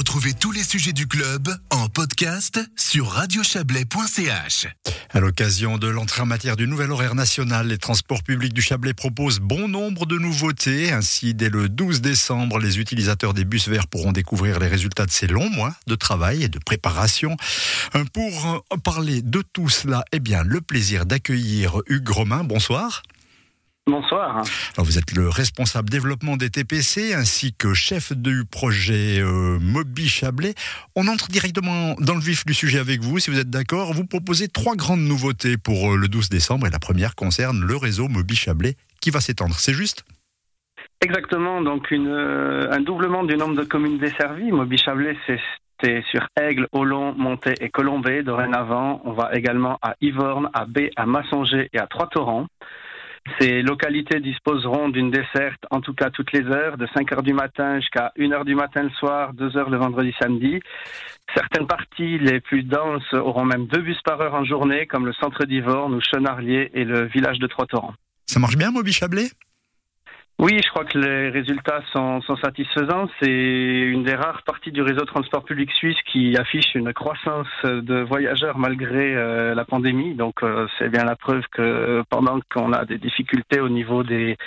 Retrouvez tous les sujets du club en podcast sur radiochablais.ch. À l'occasion de l'entrée en matière du nouvel horaire national, les transports publics du Chablais proposent bon nombre de nouveautés. Ainsi, dès le 12 décembre, les utilisateurs des bus verts pourront découvrir les résultats de ces longs mois de travail et de préparation. Euh, Pour parler de tout cela, eh bien, le plaisir d'accueillir Hugues Romain. Bonsoir. Bonsoir. Alors vous êtes le responsable développement des TPC ainsi que chef du projet euh, Mobi Chablais. On entre directement dans le vif du sujet avec vous, si vous êtes d'accord. Vous proposez trois grandes nouveautés pour euh, le 12 décembre et la première concerne le réseau Mobi Chablais qui va s'étendre. C'est juste? Exactement, donc une, euh, un doublement du nombre de communes desservies. Mobi Chablais, c'est sur Aigle, Olon, Monté et Colombay. Dorénavant, on va également à Yvorne, à B, à Massonger et à Trois-Torrents. Ces localités disposeront d'une desserte, en tout cas toutes les heures, de 5 heures du matin jusqu'à 1 heure du matin le soir, 2 heures le vendredi samedi. Certaines parties les plus denses auront même deux bus par heure en journée, comme le centre d'Yvorne ou Chenarlier et le village de Trois-Torrents. Ça marche bien, Mobi Chablais? Oui, je crois que les résultats sont, sont satisfaisants. C'est une des rares parties du réseau de transport public suisse qui affiche une croissance de voyageurs malgré euh, la pandémie. Donc, euh, c'est bien la preuve que pendant qu'on a des difficultés au niveau des,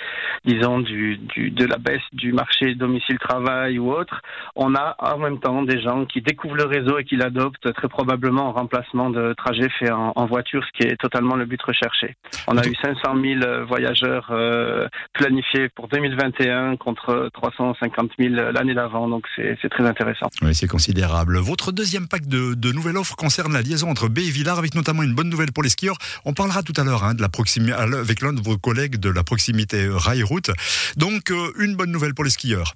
disons, du, du, de la baisse du marché domicile-travail ou autre, on a en même temps des gens qui découvrent le réseau et qui l'adoptent très probablement en remplacement de trajets faits en, en, voiture, ce qui est totalement le but recherché. On a eu 500 000 voyageurs euh, planifiés pour 2021 contre 350 000 l'année d'avant. Donc c'est très intéressant. Oui, c'est considérable. Votre deuxième pack de, de, nouvelles offres concerne la liaison entre B et Villars, avec notamment une bonne nouvelle pour les skieurs. On parlera tout à l'heure hein, de la proximité avec l'un de vos collègues de la proximité rail route. Donc euh, une bonne nouvelle pour les skieurs.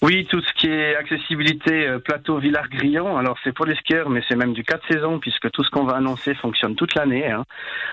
Oui, tout ce qui est accessibilité euh, plateau Villars-Grillon, alors c'est pour les skieurs, mais c'est même du 4 saisons, puisque tout ce qu'on va annoncer fonctionne toute l'année. Hein.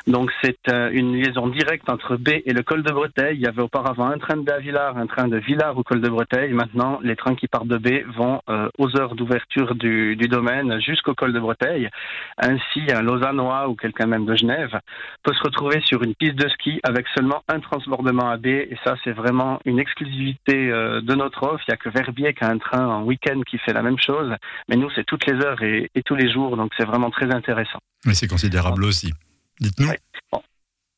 Donc c'est euh, une liaison directe entre B et le col de Breteuil. Il y avait auparavant un train de B à Villars, un train de Villars au col de Breteuil. Maintenant, les trains qui partent de B vont euh, aux heures d'ouverture du, domaine jusqu'au col de Breteuil. Ainsi, un Lausannois ou quelqu'un même de Genève peut se retrouver sur une piste de ski avec seulement un transbordement à B. Et ça, c'est vraiment une exclusivité de notre offre. Il a que Verbier qui a un train en week-end qui fait la même chose, mais nous c'est toutes les heures et, et tous les jours, donc c'est vraiment très intéressant. Mais c'est considérable aussi. Dites-nous. Ouais. Bon.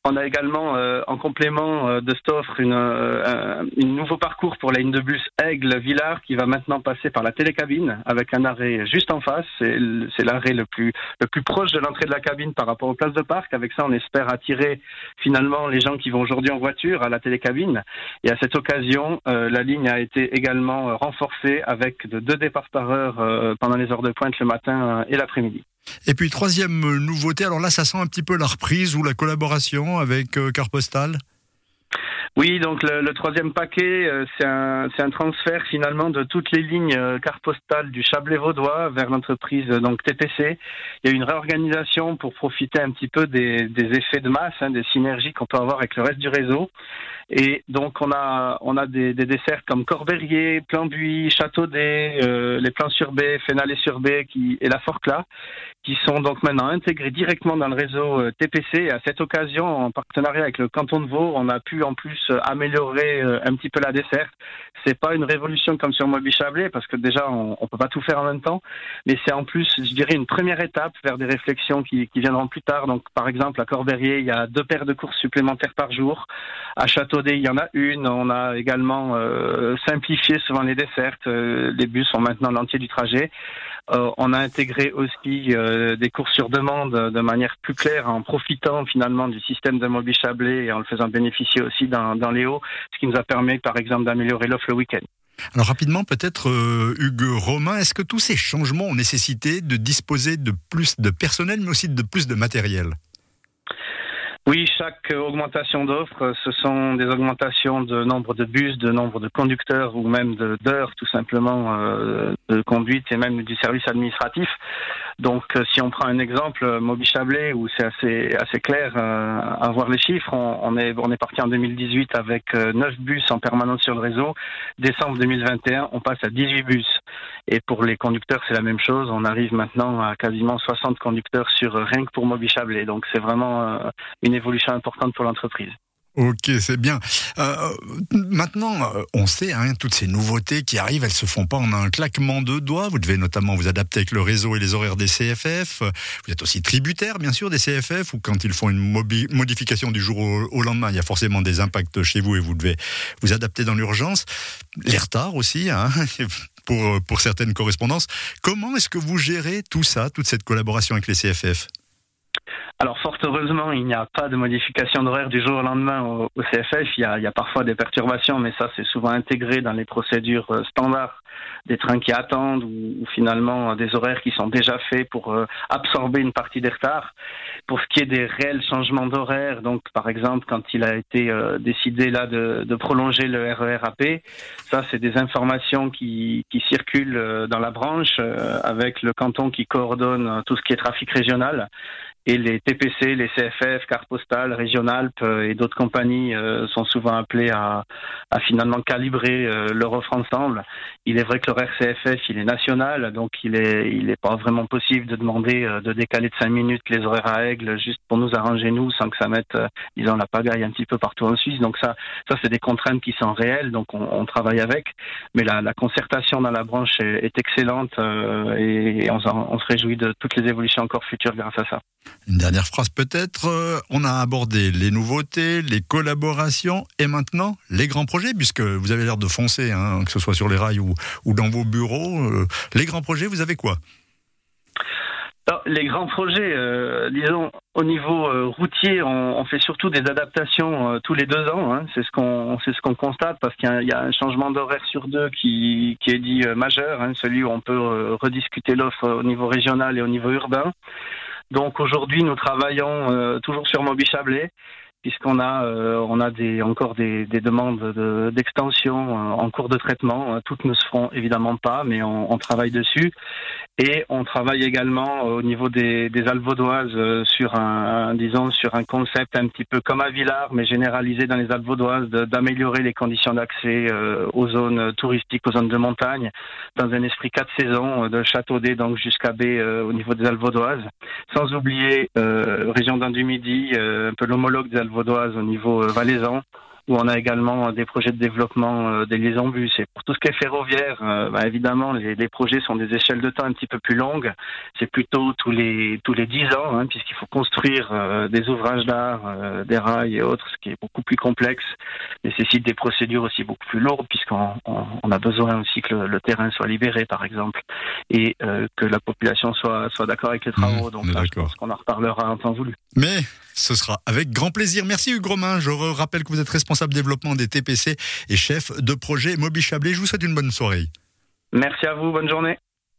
On a également, euh, en complément euh, de cette offre, une, euh, un nouveau parcours pour la ligne de bus Aigle-Villars qui va maintenant passer par la télécabine avec un arrêt juste en face. C'est l'arrêt le plus, le plus proche de l'entrée de la cabine par rapport aux places de parc. Avec ça, on espère attirer finalement les gens qui vont aujourd'hui en voiture à la télécabine. Et à cette occasion, la ligne a été également renforcée avec de deux départs par heure pendant les heures de pointe le matin et l'après-midi. Et puis troisième nouveauté, alors là ça sent un petit peu la reprise ou la collaboration avec euh, Carpostal? Oui, donc le, le troisième paquet, euh, c'est un, un, transfert finalement de toutes les lignes euh, carte postales du Chablais vaudois vers l'entreprise euh, donc TPC. Il y a une réorganisation pour profiter un petit peu des, des effets de masse, hein, des synergies qu'on peut avoir avec le reste du réseau. Et donc on a on a des, des desserts comme Corberier, Plan-Buis, Châteaudet, euh, les plans sur B, Fénalé sur B qui, et la Forclaz, qui sont donc maintenant intégrés directement dans le réseau TPC. Et à cette occasion, en partenariat avec le canton de Vaud, on a pu en plus améliorer un petit peu la desserte. C'est pas une révolution comme sur Moby Chablais parce que déjà on, on peut pas tout faire en même temps, mais c'est en plus, je dirais, une première étape vers des réflexions qui, viendront plus tard. Donc par exemple à Corberier, il y a deux paires de courses supplémentaires par jour. À Châteaudet, il y en a une. On a également euh, simplifié souvent les dessertes. Euh, les bus sont maintenant l'entier du trajet. Euh, on a intégré aussi euh, des courses sur demande de manière plus claire en profitant finalement du système de Moby Chablais et en le faisant bénéficier aussi dans, dans les hauts, ce qui nous a permis par exemple d'améliorer l'offre le week-end. Alors rapidement, peut-être euh, Hugues Romain, est-ce que tous ces changements ont nécessité de disposer de plus de personnel, mais aussi de plus de matériel? Oui, chaque augmentation d'offres, ce sont des augmentations de nombre de bus, de nombre de conducteurs ou même d'heures tout simplement euh, de conduite et même du service administratif. Donc si on prend un exemple, Moby Chablais, où c'est assez, clair euh, à voir les chiffres, on, on, est, on est parti en 2018 avec euh, 9 bus en permanence sur le réseau. Décembre 2021, on passe à 18 bus. Et pour les conducteurs, c'est la même chose. On arrive maintenant à quasiment 60 conducteurs sur rien que pour Moby Chablais. Donc c'est vraiment une évolution importante pour l'entreprise. Ok, c'est bien. Euh, maintenant, euh, on sait, hein, toutes ces nouveautés qui arrivent, elles se font pas en un claquement de doigts. Vous devez notamment vous adapter avec le réseau et les horaires des CFF. Vous êtes aussi tributaire, bien sûr, des CFF, ou quand ils font une modification du jour au, lendemain, il y a forcément des impacts chez vous et vous devez vous adapter dans l'urgence. Les retards aussi, hein, pour, pour certaines correspondances. Comment est-ce que vous gérez tout ça, toute cette collaboration avec les CFF alors fort heureusement, il n'y a pas de modification d'horaire du jour au lendemain au, CFF. Il y, a, il y, a, parfois des perturbations, mais ça c'est souvent intégré dans les procédures euh, standards des trains qui attendent ou, finalement des horaires qui sont déjà faits pour euh, absorber une partie des retards. Pour ce qui est des réels changements d'horaire, donc par exemple quand il a été euh, décidé là de, prolonger le RERAP, ça c'est des informations qui, circulent dans la branche avec le canton qui coordonne tout ce qui est trafic régional et les TPC, les CFF, Carte Postale, Régionalp euh, et d'autres compagnies euh, sont souvent appelés à, à finalement calibrer euh, leur offre ensemble. Il est vrai que l'horaire CFF, il est national, donc il est, il est pas vraiment possible de demander de décaler de 5 minutes les horaires à Aigle juste pour nous arranger nous, sans que ça mette, disons, la pagaille un petit peu partout en Suisse. Donc ça, ça c'est des contraintes qui sont réelles, donc on, travaille avec. Mais la, concertation dans la branche est, excellente et, on, se réjouit de toutes les évolutions encore futures grâce à ça. Une dernière phrase peut-être. Euh, on a abordé les nouveautés, les collaborations et maintenant les grands projets, puisque vous avez l'air de foncer, hein, que ce soit sur les rails ou, dans vos bureaux. Euh, les grands projets, vous avez quoi? Les grands projets, euh, disons, au niveau routier, on, fait surtout des adaptations tous les deux ans. Hein. C'est ce qu'on, c'est ce qu'on constate parce qu'il y, a un changement d'horaire sur deux qui, qui est dit majeur, hein, celui où on peut rediscuter l'offre au niveau régional et au niveau urbain. Donc aujourd'hui, nous travaillons euh, toujours sur Moby Chablais puisqu'on a euh, on a encore des, des demandes d'extension euh, en cours de traitement. Toutes ne se feront évidemment pas, mais on, travaille dessus. Et on travaille également au niveau des, des Alvaudoises sur un, disons sur un concept un petit peu comme à Villars, mais généralisé dans les Alvaudoises, d'améliorer les conditions d'accès aux zones touristiques, aux zones de montagne, dans un esprit quatre saisons de Châteaudet donc jusqu'à B au niveau des Alvaudoises. Sans oublier euh, région d'Inde-du-Midi, euh, un peu l'homologue des Alvaudoises au niveau euh, valaisan où on a également des projets de développement euh, des liaisons bus. Et pour tout ce qui est ferroviaire, euh, bah, évidemment, les, les, projets sont des échelles de temps un petit peu plus longues. C'est plutôt tous les tous les dix ans, hein, puisqu'il faut construire euh, des ouvrages d'art, des rails et autres, ce qui est beaucoup plus complexe, nécessite des procédures aussi beaucoup plus lourdes, puisqu'on on, a besoin aussi que le, terrain soit libéré, par exemple, et que la population soit soit d'accord avec les travaux. Mmh, Donc, là, je pense qu'on en reparlera en temps voulu. Mais ce sera avec grand plaisir. Merci Hugues Romain. Je rappelle que vous êtes responsable développement des TPC et chef de projet Moby. Je vous souhaite une bonne soirée. Merci à vous, bonne journée.